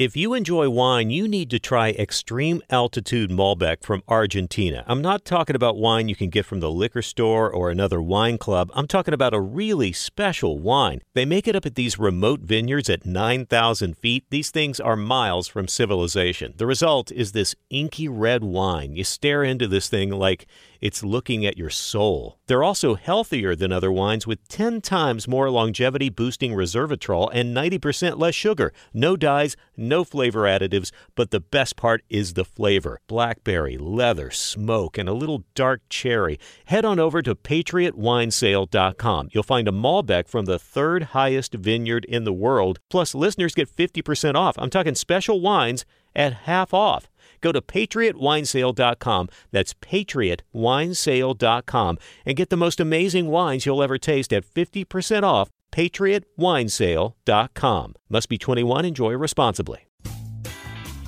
If you enjoy wine, you need to try Extreme Altitude Malbec from Argentina. I'm not talking about wine you can get from the liquor store or another wine club. I'm talking about a really special wine. They make it up at these remote vineyards at 9,000 feet. These things are miles from civilization. The result is this inky red wine. You stare into this thing like it's looking at your soul. They're also healthier than other wines with 10 times more longevity boosting resveratrol and 90% less sugar. No dyes, no flavor additives, but the best part is the flavor. Blackberry, leather, smoke, and a little dark cherry. Head on over to patriotwinesale.com. You'll find a Malbec from the third highest vineyard in the world. Plus, listeners get 50% off. I'm talking special wines at half off. Go to patriotwinesale.com. That's patriotwinesale.com and get the most amazing wines you'll ever taste at 50% off. patriotwinesale.com. Must be 21. Enjoy responsibly.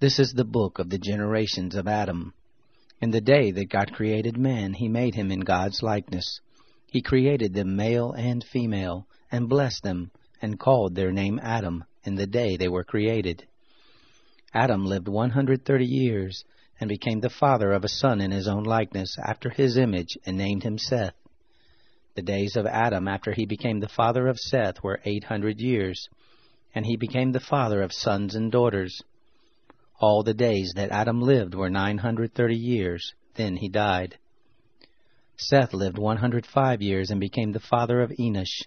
This is the book of the generations of Adam. In the day that God created man, he made him in God's likeness. He created them male and female, and blessed them, and called their name Adam in the day they were created. Adam lived 130 years, and became the father of a son in his own likeness, after his image, and named him Seth. The days of Adam after he became the father of Seth were 800 years, and he became the father of sons and daughters. All the days that Adam lived were 930 years, then he died. Seth lived 105 years and became the father of Enosh.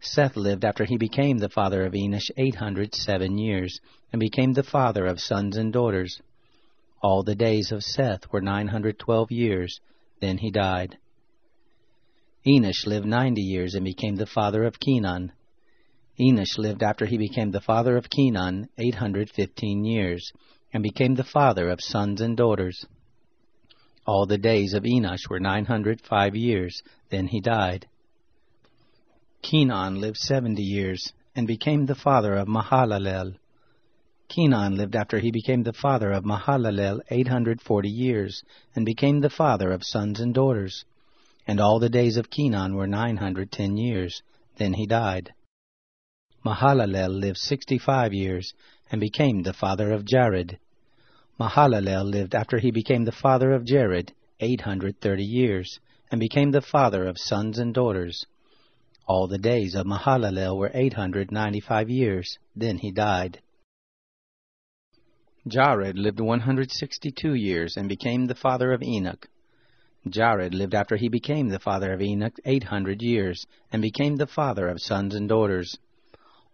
Seth lived after he became the father of Enosh 807 years, and became the father of sons and daughters. All the days of Seth were 912 years, then he died. Enosh lived 90 years and became the father of Kenan. Enosh lived after he became the father of Kenan 815 years, and became the father of sons and daughters. All the days of Enosh were 905 years, then he died. Kenan lived 70 years, and became the father of Mahalalel. Kenan lived after he became the father of Mahalalel 840 years, and became the father of sons and daughters. And all the days of Kenan were 910 years, then he died. Mahalalel lived sixty-five years, and became the father of Jared. Mahalalel lived after he became the father of Jared eight hundred thirty years, and became the father of sons and daughters. All the days of Mahalalel were eight hundred ninety-five years, then he died. Jared lived one hundred sixty-two years, and became the father of Enoch. Jared lived after he became the father of Enoch eight hundred years, and became the father of sons and daughters.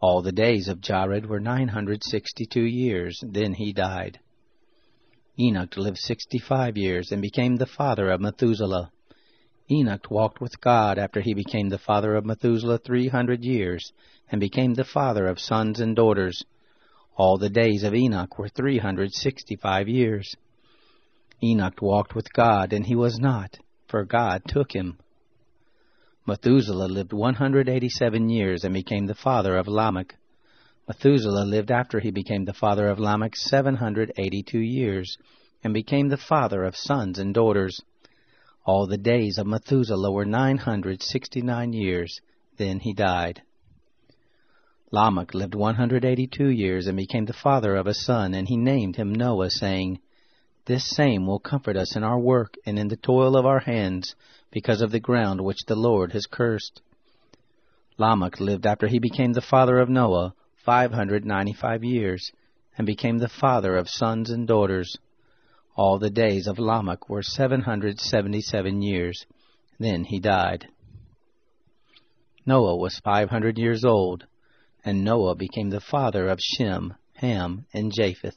All the days of Jared were nine hundred sixty-two years, then he died. Enoch lived sixty-five years, and became the father of Methuselah. Enoch walked with God after he became the father of Methuselah three hundred years, and became the father of sons and daughters. All the days of Enoch were three hundred sixty-five years. Enoch walked with God, and he was not, for God took him. Methuselah lived 187 years and became the father of Lamech. Methuselah lived after he became the father of Lamech 782 years and became the father of sons and daughters. All the days of Methuselah were 969 years, then he died. Lamech lived 182 years and became the father of a son, and he named him Noah, saying, This same will comfort us in our work and in the toil of our hands, because of the ground which the Lord has cursed. Lamech lived after he became the father of Noah five hundred ninety five years, and became the father of sons and daughters. All the days of Lamech were seven hundred seventy seven years. Then he died. Noah was five hundred years old, and Noah became the father of Shem, Ham, and Japheth.